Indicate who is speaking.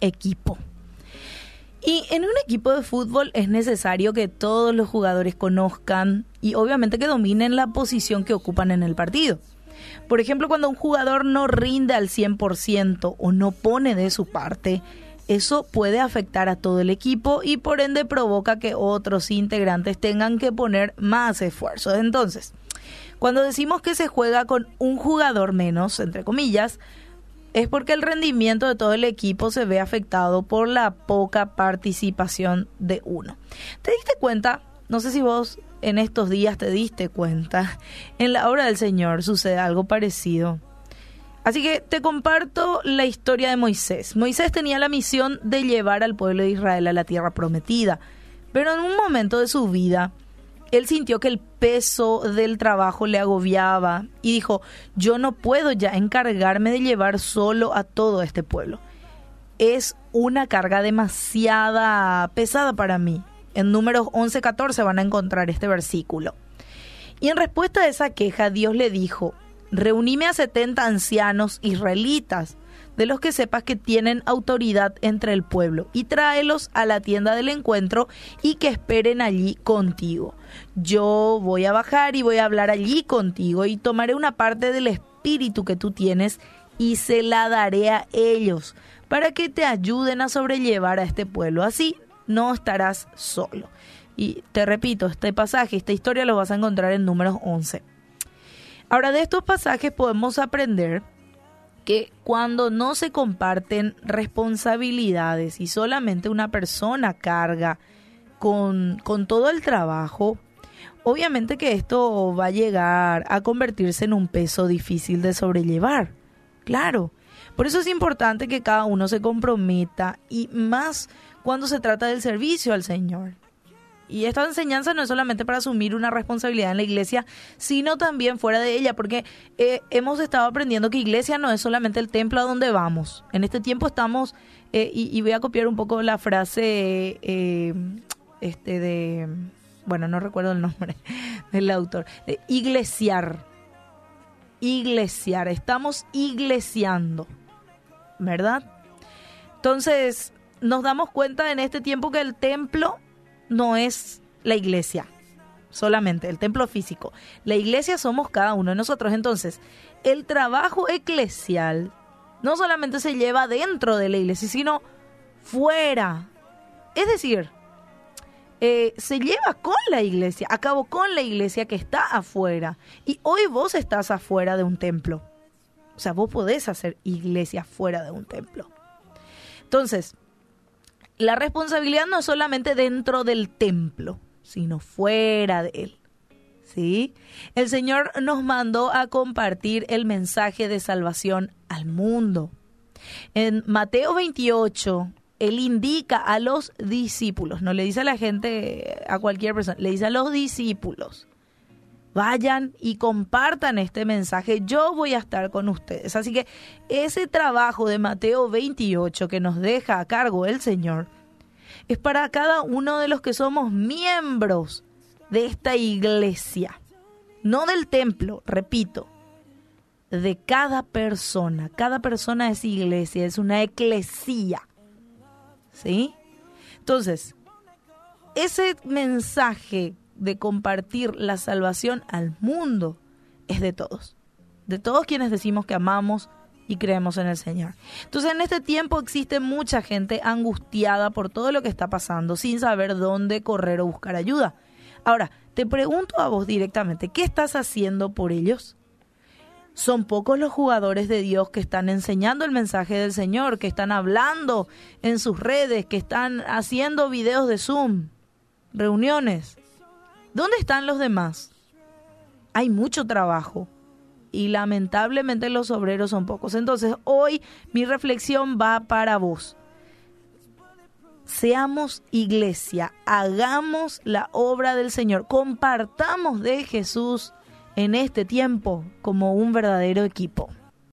Speaker 1: equipo. Y en un equipo de fútbol es necesario que todos los jugadores conozcan y obviamente que dominen la posición que ocupan en el partido. Por ejemplo, cuando un jugador no rinde al 100% o no pone de su parte, eso puede afectar a todo el equipo y por ende provoca que otros integrantes tengan que poner más esfuerzo. Entonces, cuando decimos que se juega con un jugador menos, entre comillas, es porque el rendimiento de todo el equipo se ve afectado por la poca participación de uno. ¿Te diste cuenta? No sé si vos en estos días te diste cuenta. En la obra del Señor sucede algo parecido. Así que te comparto la historia de Moisés. Moisés tenía la misión de llevar al pueblo de Israel a la tierra prometida, pero en un momento de su vida, él sintió que el peso del trabajo le agobiaba y dijo, yo no puedo ya encargarme de llevar solo a todo este pueblo. Es una carga demasiada pesada para mí. En números 11-14 van a encontrar este versículo. Y en respuesta a esa queja, Dios le dijo, reunime a 70 ancianos israelitas, de los que sepas que tienen autoridad entre el pueblo, y tráelos a la tienda del encuentro y que esperen allí contigo. Yo voy a bajar y voy a hablar allí contigo y tomaré una parte del espíritu que tú tienes y se la daré a ellos, para que te ayuden a sobrellevar a este pueblo. Así no estarás solo. Y te repito, este pasaje, esta historia lo vas a encontrar en números 11. Ahora, de estos pasajes podemos aprender que cuando no se comparten responsabilidades y solamente una persona carga con, con todo el trabajo, obviamente que esto va a llegar a convertirse en un peso difícil de sobrellevar. Claro. Por eso es importante que cada uno se comprometa y más cuando se trata del servicio al Señor. Y esta enseñanza no es solamente para asumir una responsabilidad en la iglesia, sino también fuera de ella, porque eh, hemos estado aprendiendo que iglesia no es solamente el templo a donde vamos. En este tiempo estamos, eh, y, voy a copiar un poco la frase eh, este de, bueno, no recuerdo el nombre del autor, iglesiar. Iglesiar, estamos iglesiando, ¿verdad? Entonces, nos damos cuenta en este tiempo que el templo no es la iglesia solamente, el templo físico. La iglesia somos cada uno de nosotros. Entonces, el trabajo eclesial no solamente se lleva dentro de la iglesia, sino fuera. Es decir, eh, se lleva con la iglesia, a cabo con la iglesia que está afuera. Y hoy vos estás afuera de un templo. O sea, vos podés hacer iglesia fuera de un templo. Entonces, la responsabilidad no es solamente dentro del templo, sino fuera de él. ¿Sí? El Señor nos mandó a compartir el mensaje de salvación al mundo. En Mateo 28, Él indica a los discípulos, no le dice a la gente, a cualquier persona, le dice a los discípulos, vayan y compartan este mensaje, yo voy a estar con ustedes. Así que ese trabajo de Mateo 28 que nos deja a cargo el Señor es para cada uno de los que somos miembros de esta iglesia, no del templo, repito, de cada persona. Cada persona es iglesia, es una eclesía. ¿Sí? Entonces, ese mensaje de compartir la salvación al mundo es de todos. De todos quienes decimos que amamos y creemos en el Señor. Entonces en este tiempo existe mucha gente angustiada por todo lo que está pasando sin saber dónde correr o buscar ayuda. Ahora, te pregunto a vos directamente, ¿qué estás haciendo por ellos? Son pocos los jugadores de Dios que están enseñando el mensaje del Señor, que están hablando en sus redes, que están haciendo videos de Zoom, reuniones. ¿Dónde están los demás? Hay mucho trabajo y lamentablemente los obreros son pocos. Entonces hoy mi reflexión va para vos. Seamos iglesia, hagamos la obra del Señor, compartamos de Jesús en este tiempo como un verdadero equipo.